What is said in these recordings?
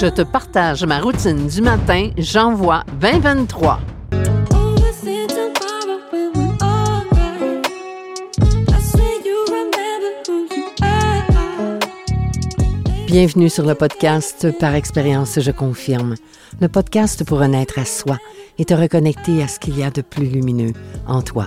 Je te partage ma routine du matin, j'envoie 2023. Bienvenue sur le podcast Par expérience, je confirme. Le podcast pour renaître à soi et te reconnecter à ce qu'il y a de plus lumineux en toi.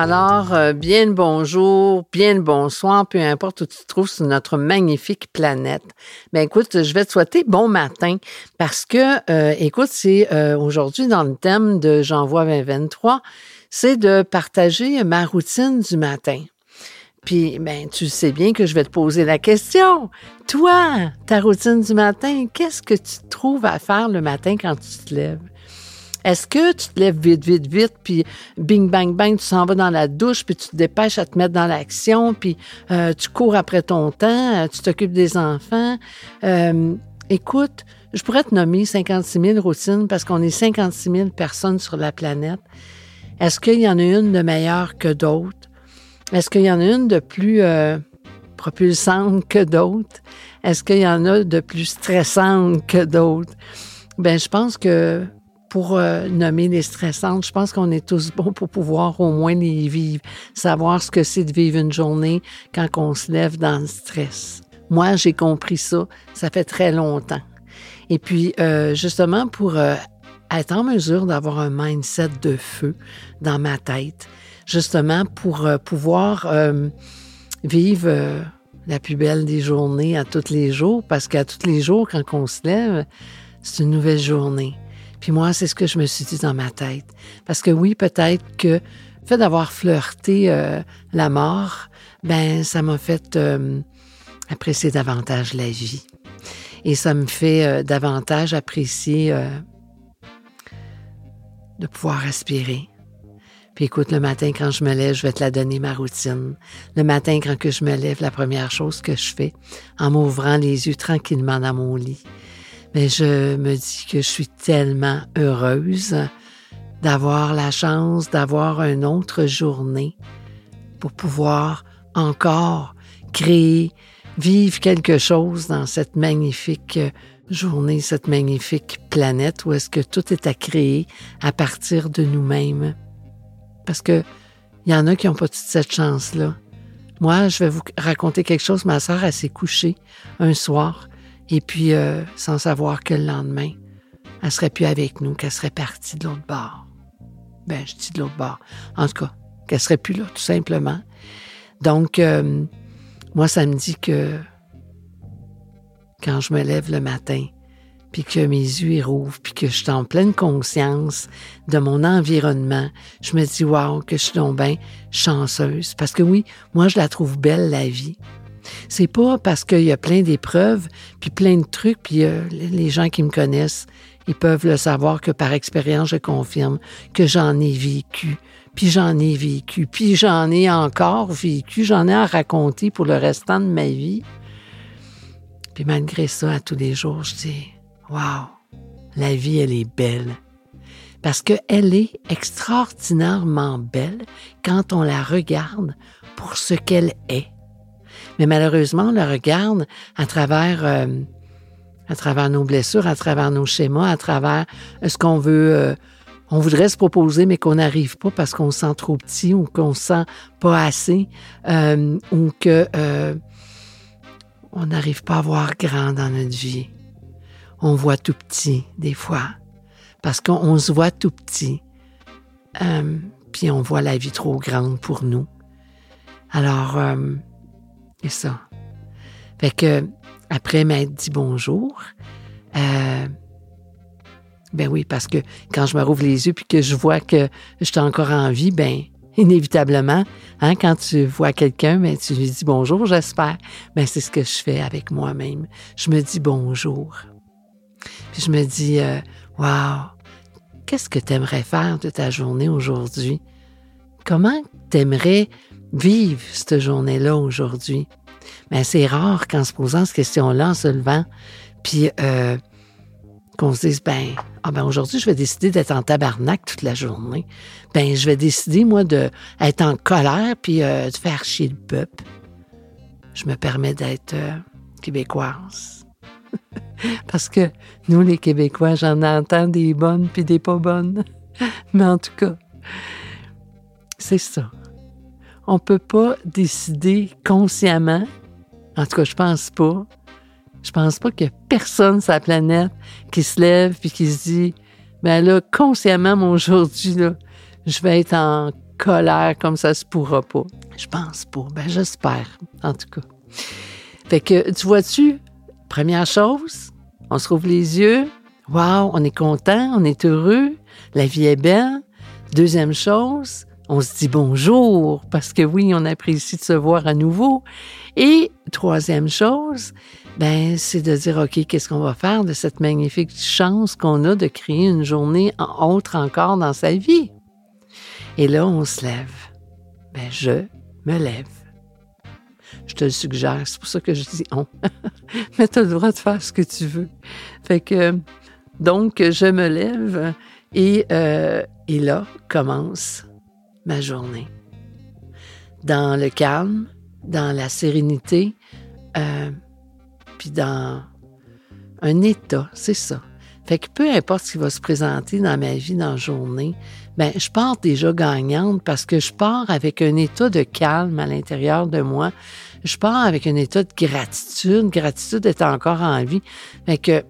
Alors, euh, bien le bonjour, bien le bonsoir, peu importe où tu te trouves sur notre magnifique planète. Ben écoute, je vais te souhaiter bon matin parce que, euh, écoute, c'est euh, aujourd'hui dans le thème de J'envoie 2023, c'est de partager ma routine du matin. Puis, ben, tu sais bien que je vais te poser la question. Toi, ta routine du matin, qu'est-ce que tu trouves à faire le matin quand tu te lèves? Est-ce que tu te lèves vite, vite, vite, puis bing, bang, bang, tu s'en vas dans la douche, puis tu te dépêches à te mettre dans l'action, puis euh, tu cours après ton temps, euh, tu t'occupes des enfants? Euh, écoute, je pourrais te nommer 56 000 routines parce qu'on est 56 000 personnes sur la planète. Est-ce qu'il y en a une de meilleure que d'autres? Est-ce qu'il y en a une de plus propulsante que d'autres? Est-ce qu'il y en a de plus stressante que d'autres? Ben, je pense que pour euh, nommer les stressantes, je pense qu'on est tous bons pour pouvoir au moins les vivre, savoir ce que c'est de vivre une journée quand on se lève dans le stress. Moi, j'ai compris ça, ça fait très longtemps. Et puis, euh, justement, pour euh, être en mesure d'avoir un mindset de feu dans ma tête, justement pour pouvoir vivre la plus belle des journées à tous les jours, parce qu'à tous les jours, quand on se lève, c'est une nouvelle journée. Puis moi, c'est ce que je me suis dit dans ma tête. Parce que oui, peut-être que le fait d'avoir flirté euh, la mort, ben ça m'a fait euh, apprécier davantage la vie. Et ça me fait euh, davantage apprécier de pouvoir respirer. Puis écoute, le matin, quand je me lève, je vais te la donner, ma routine. Le matin, quand que je me lève, la première chose que je fais, en m'ouvrant les yeux tranquillement dans mon lit, mais je me dis que je suis tellement heureuse d'avoir la chance d'avoir une autre journée pour pouvoir encore créer, vivre quelque chose dans cette magnifique journée, cette magnifique planète où est-ce que tout est à créer à partir de nous-mêmes. Parce que il y en a qui n'ont pas toute cette chance-là. Moi, je vais vous raconter quelque chose. Ma sœur, elle s'est couchée un soir et puis, euh, sans savoir que le lendemain, elle serait plus avec nous, qu'elle serait partie de l'autre bord. Ben, je dis de l'autre bord. En tout cas, qu'elle serait plus là, tout simplement. Donc, euh, moi, ça me dit que quand je me lève le matin, puis que mes yeux rouvrent, puis que je suis en pleine conscience de mon environnement, je me dis, waouh, que je suis donc bien chanceuse. Parce que oui, moi, je la trouve belle, la vie. C'est pas parce qu'il y a plein d'épreuves, puis plein de trucs, puis euh, les gens qui me connaissent, ils peuvent le savoir que par expérience, je confirme que j'en ai vécu, puis j'en ai vécu, puis j'en ai encore vécu, j'en ai à raconter pour le restant de ma vie. Puis malgré ça, à tous les jours, je dis, waouh, la vie, elle est belle. Parce qu'elle est extraordinairement belle quand on la regarde pour ce qu'elle est. Mais malheureusement, on le regarde à travers, euh, à travers nos blessures, à travers nos schémas, à travers euh, ce qu'on veut, euh, on voudrait se proposer, mais qu'on n'arrive pas parce qu'on se sent trop petit ou qu'on se sent pas assez ou que on n'arrive pas à voir grand dans notre vie. On voit tout petit des fois parce qu'on se voit tout petit. puis on voit la vie trop grande pour nous. Alors, et ça. Fait que, après m'être dit bonjour, euh, ben oui, parce que quand je me rouvre les yeux puis que je vois que je encore en vie, ben inévitablement, hein, quand tu vois quelqu'un, ben, tu lui dis bonjour, j'espère. Ben, c'est ce que je fais avec moi-même. Je me dis bonjour. Puis je me dis, euh, wow, qu'est-ce que tu aimerais faire de ta journée aujourd'hui? Comment tu aimerais vivre cette journée-là aujourd'hui? Mais c'est rare qu'en se posant cette question-là, en se levant, puis euh, qu'on se dise, ben, ah ben aujourd'hui, je vais décider d'être en tabarnak toute la journée. Ben, je vais décider, moi, d'être en colère puis euh, de faire chier le peuple. Je me permets d'être euh, québécoise. Parce que nous, les Québécois, j'en entends des bonnes puis des pas bonnes. Mais en tout cas, c'est ça. On peut pas décider consciemment, en tout cas, je pense pas, je pense pas qu'il y a personne sur la planète qui se lève puis qui se dit Ben là, consciemment, aujourd'hui, là, je vais être en colère comme ça se pourra pas. Je pense pas. Ben j'espère, en tout cas. Fait que, tu vois-tu, première chose, on se rouvre les yeux. Waouh, on est content, on est heureux, la vie est belle. Deuxième chose, on se dit bonjour parce que oui, on apprécie de se voir à nouveau. Et troisième chose, ben c'est de dire ok, qu'est-ce qu'on va faire de cette magnifique chance qu'on a de créer une journée autre encore dans sa vie? Et là, on se lève. Ben je me lève. Je te le suggère, c'est pour ça que je dis on. Mais tu as le droit de faire ce que tu veux. Fait que donc je me lève et, euh, et là commence ma journée. Dans le calme, dans la sérénité, euh, puis dans un état, c'est ça. Fait que peu importe ce qui va se présenter dans ma vie dans la journée, ben je pars déjà gagnante parce que je pars avec un état de calme à l'intérieur de moi. Je pars avec un état de gratitude, gratitude d'être encore en vie. Fait que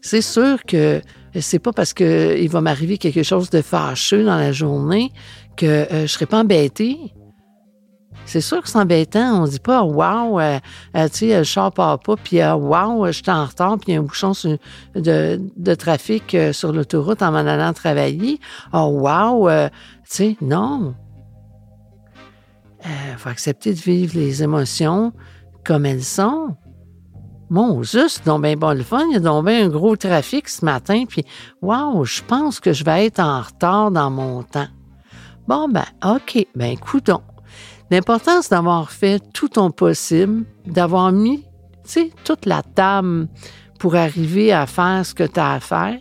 c'est sûr que c'est pas parce qu'il va m'arriver quelque chose de fâcheux dans la journée que euh, je serai pas embêtée. C'est sûr que c'est embêtant. On dit pas, wow, euh, euh, tu sais, le char part pas, puis wow, je suis en retard, puis il y a un bouchon de, trafic sur l'autoroute en m'en allant travailler. Oh, wow, tu sais, non. Il faut accepter de vivre les émotions comme elles sont. Mon juste, donc ben bon le fun, il y a bien un gros trafic ce matin, puis wow, je pense que je vais être en retard dans mon temps. Bon, ben, OK, ben, écoutons. L'important, c'est d'avoir fait tout ton possible, d'avoir mis, tu sais, toute la table pour arriver à faire ce que tu as à faire.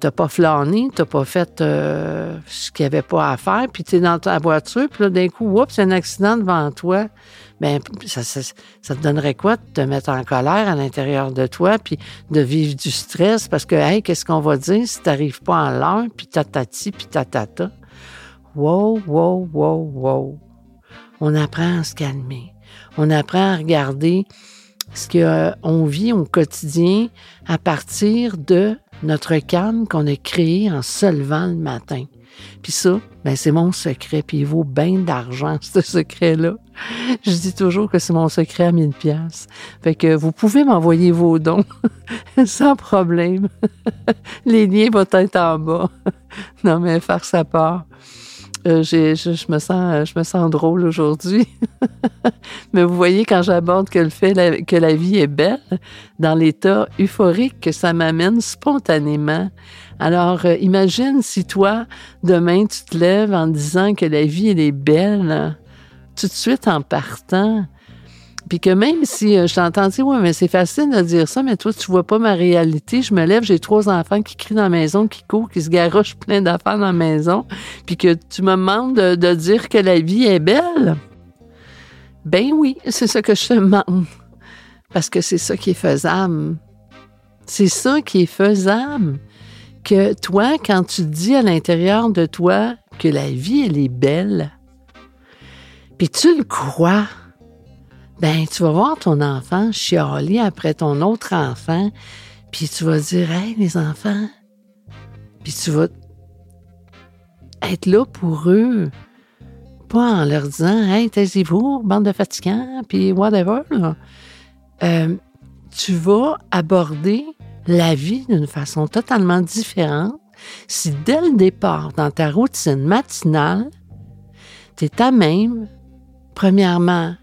Tu n'as pas flâné, tu n'as pas fait euh, ce qu'il n'y avait pas à faire, puis tu es dans ta voiture, puis là, d'un coup, oups, un accident devant toi. Bien, ça, te donnerait quoi de te mettre en colère à l'intérieur de toi, puis de vivre du stress? Parce que, hey, qu'est-ce qu'on va dire si tu n'arrives pas en l'heure, puis tatati, puis tatata? Wow, wow, wow, wow. On apprend à se calmer. On apprend à regarder ce qu'on vit au quotidien à partir de notre calme qu'on a créé en se levant le matin. Puis ça, ben c'est mon secret, puis il vaut bien d'argent, ce secret-là. Je dis toujours que c'est mon secret à 1000 pièces. Fait que vous pouvez m'envoyer vos dons sans problème. Les liens vont être en bas. non, mais faire sa part. Euh, je, me sens, je me sens drôle aujourd'hui. Mais vous voyez, quand j'aborde que le fait que la vie est belle, dans l'état euphorique que ça m'amène spontanément. Alors, euh, imagine si toi, demain, tu te lèves en disant que la vie, est belle, tout de suite en partant. Puis que même si euh, je t'entends dire, ouais, mais c'est facile de dire ça, mais toi, tu vois pas ma réalité. Je me lève, j'ai trois enfants qui crient dans la maison, qui courent, qui se garochent plein d'affaires dans la maison, puis que tu me demandes de, dire que la vie est belle. Ben oui, c'est ça que je te demande. Parce que c'est ça qui est faisable. C'est ça qui est faisable. Que toi, quand tu dis à l'intérieur de toi que la vie, elle est belle, puis tu le crois, ben tu vas voir ton enfant chialer après ton autre enfant, puis tu vas dire Hey, les enfants, puis tu vas être là pour eux, pas en leur disant Hey, taisez-vous, bande de fatigants, puis whatever. Euh, tu vas aborder la vie d'une façon totalement différente si dès le départ, dans ta routine matinale, tu es à même, premièrement,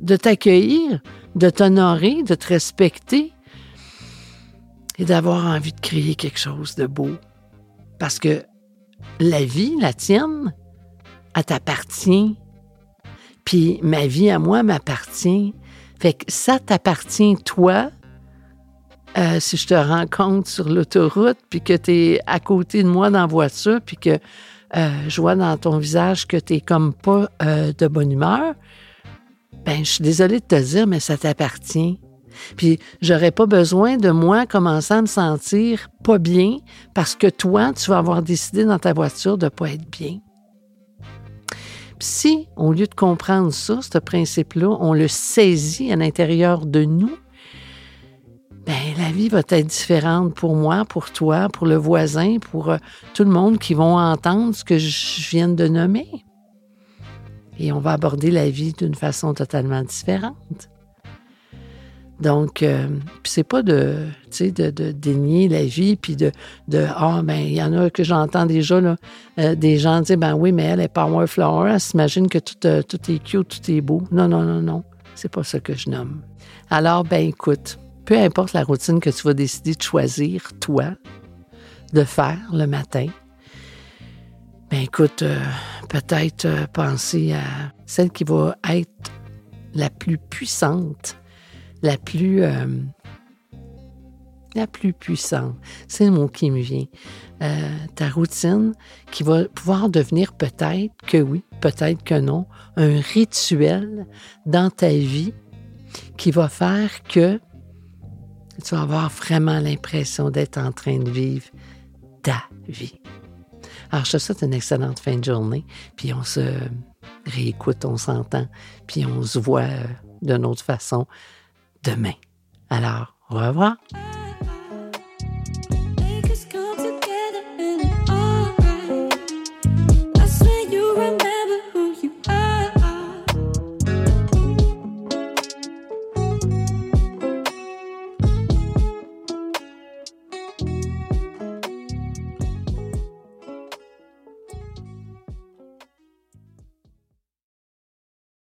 de t'accueillir, de t'honorer, de te respecter et d'avoir envie de créer quelque chose de beau. Parce que la vie, la tienne, elle t'appartient. Puis ma vie à moi m'appartient. Fait que ça t'appartient, toi. Euh, si je te rencontre sur l'autoroute, puis que tu es à côté de moi dans la voiture, puis que euh, je vois dans ton visage que tu es comme pas euh, de bonne humeur, ben je suis désolée de te dire, mais ça t'appartient. Puis j'aurais pas besoin de moi commencer à me sentir pas bien parce que toi, tu vas avoir décidé dans ta voiture de pas être bien. Puis si, au lieu de comprendre ça, ce principe-là, on le saisit à l'intérieur de nous, ben la vie va être différente pour moi, pour toi, pour le voisin, pour euh, tout le monde qui vont entendre ce que je viens de nommer. Et on va aborder la vie d'une façon totalement différente. Donc, euh, c'est pas de, de, de dénier la vie, puis de, de ah, ben, il y en a que j'entends déjà, là, euh, des gens dire, ben oui, mais elle est power flower, elle s'imagine que tout, euh, tout est cute, tout est beau. Non, non, non, non, c'est pas ça que je nomme. Alors, ben écoute, peu importe la routine que tu vas décider de choisir, toi, de faire le matin, ben écoute, peut-être penser à celle qui va être la plus puissante la plus, euh, la plus puissante. C'est le mot qui me vient. Euh, ta routine qui va pouvoir devenir peut-être que oui, peut-être que non, un rituel dans ta vie qui va faire que tu vas avoir vraiment l'impression d'être en train de vivre ta vie. Alors, je te souhaite une excellente fin de journée, puis on se réécoute, on s'entend, puis on se voit euh, d'une autre façon demain. Alors, au revoir.